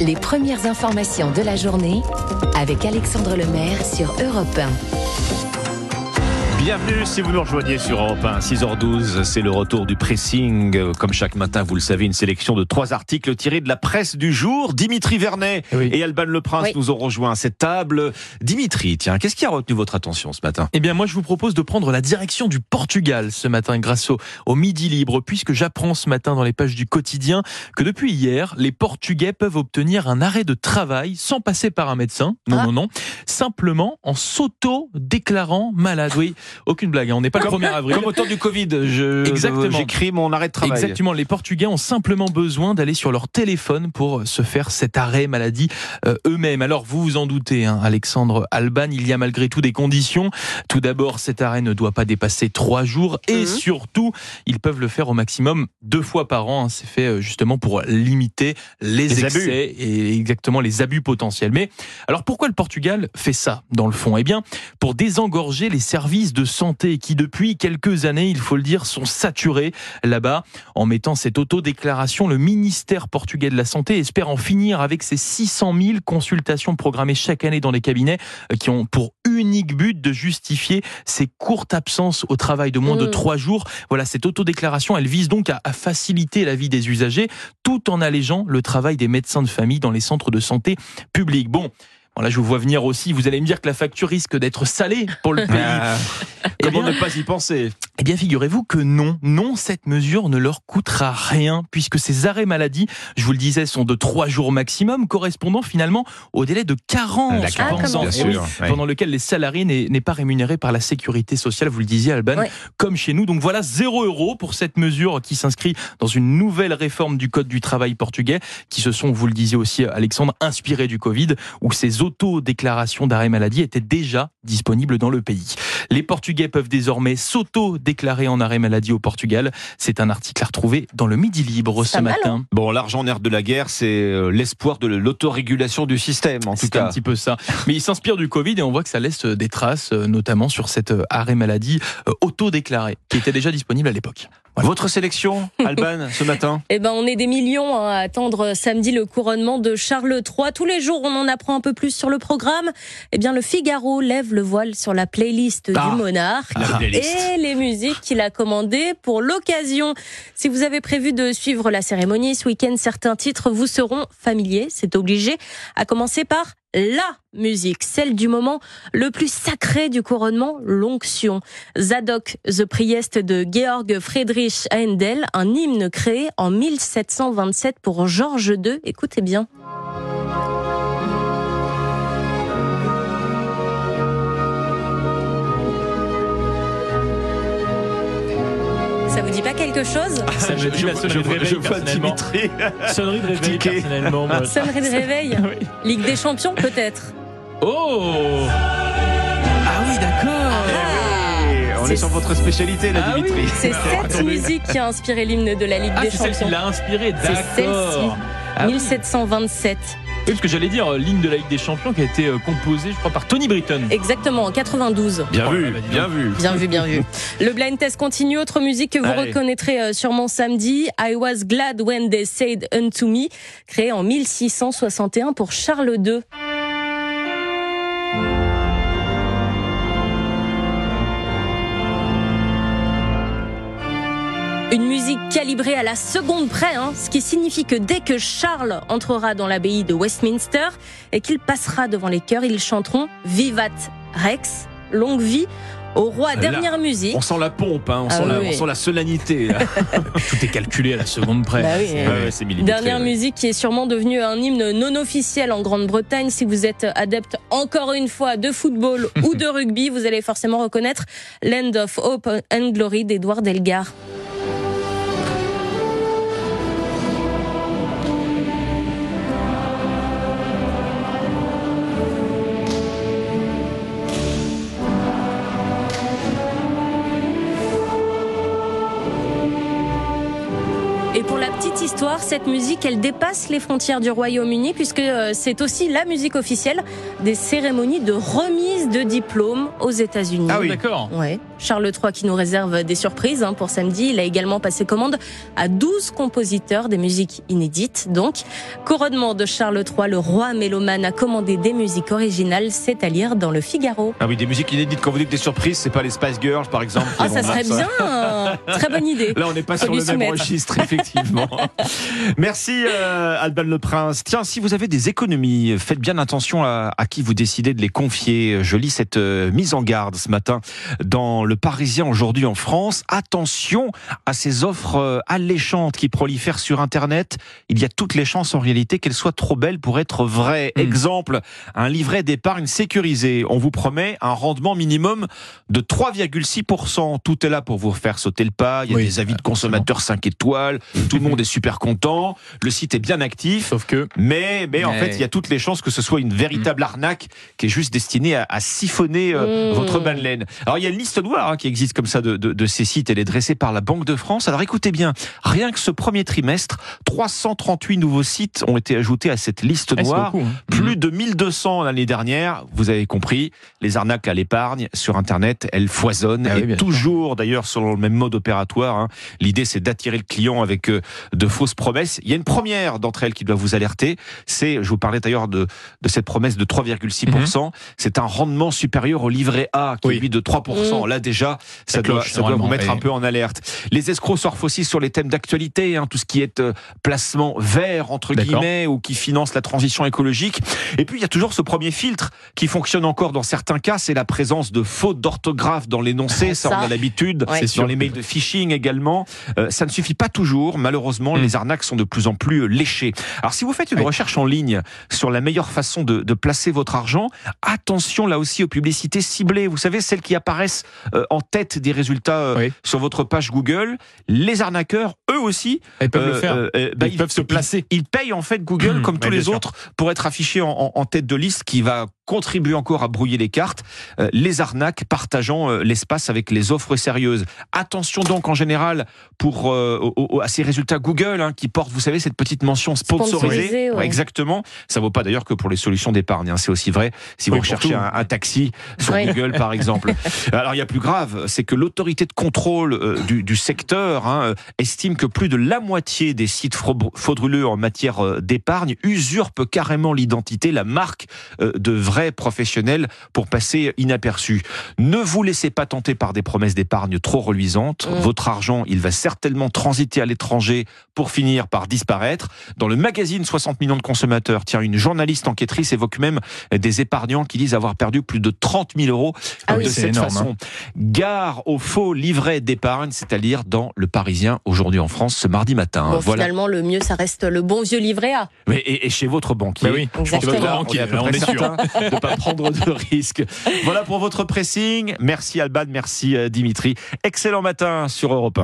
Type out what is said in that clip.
Les premières informations de la journée avec Alexandre Lemaire sur Europe 1. Bienvenue si vous nous rejoignez sur Europe 1, 6h12, c'est le retour du pressing. Comme chaque matin, vous le savez, une sélection de trois articles tirés de la presse du jour. Dimitri Vernet et Alban Le Prince nous ont rejoint à cette table. Dimitri, tiens, qu'est-ce qui a retenu votre attention ce matin? Eh bien, moi, je vous propose de prendre la direction du Portugal ce matin grâce au, au Midi Libre, puisque j'apprends ce matin dans les pages du quotidien que depuis hier, les Portugais peuvent obtenir un arrêt de travail sans passer par un médecin. Non, ah. non, non. Simplement en s'auto-déclarant malade. Oui. Aucune blague, hein. on n'est pas le 1er avril. Comme au temps du Covid, j'écris mon arrêt de travail. Exactement, les Portugais ont simplement besoin d'aller sur leur téléphone pour se faire cet arrêt maladie euh, eux-mêmes. Alors vous vous en doutez, hein, Alexandre Alban, il y a malgré tout des conditions. Tout d'abord, cet arrêt ne doit pas dépasser trois jours et mhm. surtout, ils peuvent le faire au maximum deux fois par an. Hein. C'est fait euh, justement pour limiter les, excès et exactement les abus potentiels. Mais alors pourquoi le Portugal fait ça dans le fond? Eh bien, pour désengorger les services de de santé qui depuis quelques années, il faut le dire, sont saturés là-bas. En mettant cette autodéclaration, le ministère portugais de la Santé espère en finir avec ces 600 000 consultations programmées chaque année dans les cabinets euh, qui ont pour unique but de justifier ces courtes absences au travail de moins de mmh. trois jours. Voilà, cette autodéclaration, elle vise donc à, faciliter la vie des usagers tout en allégeant le travail des médecins de famille dans les centres de santé publics. Bon, Là, je vous vois venir aussi. Vous allez me dire que la facture risque d'être salée pour le pays. Ah. comment ne pas y penser Eh bien, figurez-vous que non. Non, cette mesure ne leur coûtera rien, puisque ces arrêts maladie, je vous le disais, sont de trois jours maximum, correspondant finalement au délai de 40 ans, pendant lequel les salariés n'est pas rémunéré par la sécurité sociale, vous le disiez, Alban, comme chez nous. Donc voilà, zéro euro pour cette mesure qui s'inscrit dans une nouvelle réforme du Code du travail portugais, qui se sont, vous le disiez aussi, Alexandre, inspirés du Covid, où ces auto-déclarations d'arrêt maladie étaient déjà disponibles dans le pays. Les Portugais peuvent désormais s'auto-déclarer en arrêt maladie au Portugal. C'est un article à retrouver dans le Midi Libre ce matin. Hein. bon, l'argent nerf de la guerre, c'est euh, l'espoir de l'autorégulation du système, en tout cas. C'est un petit peu ça. Mais il s'inspire du Covid et on voit que ça laisse des traces, euh, notamment sur cet euh, arrêt maladie auto-déclaré, qui était déjà disponible à l'époque. Votre sélection, Alban, ce matin? Eh ben, on est des millions à attendre samedi le couronnement de Charles III. Tous les jours, on en apprend un peu plus sur le programme. Eh bien, le Figaro lève le voile sur la playlist du ah, monarque et les musiques qu'il a commandées pour l'occasion. Si vous avez prévu de suivre la cérémonie ce week-end, certains titres vous seront familiers, c'est obligé. À commencer par la musique, celle du moment le plus sacré du couronnement, l'onction. Zadok, The Priest de Georg Friedrich Handel, un hymne créé en 1727 pour Georges II. Écoutez bien. Quelque chose Ça me dit la sonnerie de réveil, personnellement. Sonnerie de réveil, personnellement. Sonnerie de réveil Ligue des champions, peut-être Oh Ah oui, d'accord ah, on est, sur votre spécialité, là, ah Dimitri. c'est cette musique qui a inspiré l'hymne de la Ligue ah, des Champions. C'est celle qui l'a inspiré, d'accord. C'est celle-ci, 1727. Oui, parce que j'allais dire, euh, ligne de la Ligue des Champions qui a été euh, composée, je crois, par Tony Britton. Exactement, en 92. Bien vu, bien vu. Bien vu, bien vu. Le blind test continue. Autre musique que vous reconnaîtrez euh, sûrement samedi. I was glad when they said unto me, créé en 1661 pour Charles II. Une musique calibrée à la seconde près, hein, ce qui signifie que dès que Charles entrera dans l'abbaye de Westminster et qu'il passera devant les chœurs, ils chanteront Vivat Rex, longue vie au roi, dernière musique. On sent la pompe, hein, on, ah sent la, on, sent la, solennité. Tout est calculé à la seconde près. Bah dernière musique qui est sûrement devenue un hymne non officiel en Grande-Bretagne. Si vous êtes adepte encore une fois de football ou de rugby, vous allez forcément reconnaître Land of Hope and Glory d'Edouard Delgar. Histoire. Cette musique, elle dépasse les frontières du Royaume-Uni puisque euh, c'est aussi la musique officielle des cérémonies de remise de diplômes aux États-Unis. Ah oui, d'accord. Ouais. Charles III qui nous réserve des surprises hein, pour samedi. Il a également passé commande à 12 compositeurs des musiques inédites. Donc, couronnement de Charles III, le roi mélomane a commandé des musiques originales. C'est à lire dans le Figaro. Ah oui, des musiques inédites. Quand vous dites des surprises, c'est pas les Spice Girls, par exemple. Ah, ça serait bien. Très bonne idée. Là, on n'est pas sur le même registre, effectivement. Merci, euh, Alban Le Prince. Tiens, si vous avez des économies, faites bien attention à, à qui vous décidez de les confier. Je lis cette euh, mise en garde ce matin dans Le Parisien aujourd'hui en France. Attention à ces offres euh, alléchantes qui prolifèrent sur Internet. Il y a toutes les chances en réalité qu'elles soient trop belles pour être vraies. Mm. Exemple, un livret d'épargne sécurisé. On vous promet un rendement minimum de 3,6%. Tout est là pour vous faire sauter le pas. Il y a Oui, des avis de consommateurs 5 étoiles. Tout le monde est super content. Le site est bien actif. Sauf que. Mais, mais en Ouais. fait, il y a toutes les chances que ce soit une véritable arnaque qui est juste destinée à, à siphonner euh, Mmh. votre bas de laine. Alors, il y a une liste noire hein, qui existe comme ça de, de, de ces sites. Elle est dressée par la Banque de France. Alors, écoutez bien, rien que ce premier trimestre, 338 nouveaux sites ont été ajoutés à cette liste c'est noire. beaucoup, hein. Plus de 1200 l'année dernière. Vous avez compris, les arnaques à l'épargne sur Internet, elles foisonnent. Ah oui, et toujours, d'ailleurs, selon le même mode opératoire. hein. L'idée, c'est d'attirer le client avec euh, de fausses promesses. Il y a une première d'entre elles qui doit vous alerter. C'est, je vous parlais d'ailleurs de, de cette promesse de 3,6%. C'est un rendement supérieur au livret A, qui Mhm. Oui. est lui de 3%. Là, déjà, ça, Ça doit, cloche, ça doit vous mettre un peu en alerte. Les escrocs surfent aussi sur les thèmes d'actualité, hein, tout ce qui est euh, placement vert, entre guillemets, ou qui finance la transition écologique. Et puis, il y a toujours ce premier filtre qui fonctionne encore dans certains cas, c'est la présence de fautes d'orthographe dans l'énoncé. Ça, Ça, on a l'habitude. ouais. C'est sûr. Dans les mails de phishing également. Euh, ça ne suffit pas toujours. Malheureusement, Mm. les arnaques sont de plus en plus euh, léchées. Alors, si vous faites une Oui. recherche en ligne sur la meilleure façon de, de placer votre argent, attention là aussi aux publicités ciblées. Vous savez, celles qui apparaissent euh, en tête des résultats euh, Oui. sur votre page Google. Les arnaqueurs, eux aussi, Ils peuvent le faire. bah, Ils peuvent se placer. Ils, ils payent en fait Google Mmh, comme tous les autres pour être affichés en, en- en tête de liste, qui va contribuer encore à brouiller les cartes. Euh, les arnaques partageant euh, l'espace avec les offres sérieuses. Attention donc en général pour euh, au- au- à ces résultats Google hein, qui portent, vous savez, cette petite mention sponsorisée. Sponsorisée, ouais. exactement. Ça vaut pas d'ailleurs que pour les solutions d'épargne. hein. C'est aussi vrai si Oui, vous recherchez un, un taxi sur. Google par exemple. Alors il y a plus grave, c'est que l'autorité de contrôle du, du secteur hein, estime que plus de la moitié des sites frauduleux en matière d'épargne usurpent carrément l'identité, la marque de vrais professionnels pour passer inaperçus. Ne vous laissez pas tenter par des promesses d'épargne trop reluisantes. Mm. Votre argent, il va certainement transiter à l'étranger pour finir par disparaître. Dans le magazine 60 millions de consommateurs, tiens, une journaliste enquêtrice évoque même des épargnants qui disent avoir perdu plus de 30 000 euros Ah oui. de C'est cette énorme, façon. Gare aux faux livrets d'épargne, c'est-à-dire dans Le Parisien aujourd'hui en France ce mardi matin. Bon, voilà. finalement, le mieux, ça reste le bon vieux livret A. Mais- Et, et chez votre banquier. Bah oui. Je pense que Exactement. là, on Banquier, est on est sûr. De ne pas prendre de risques. Voilà pour votre pressing. Merci Alban, merci euh, Dimitri. Excellent matin sur Europe 1.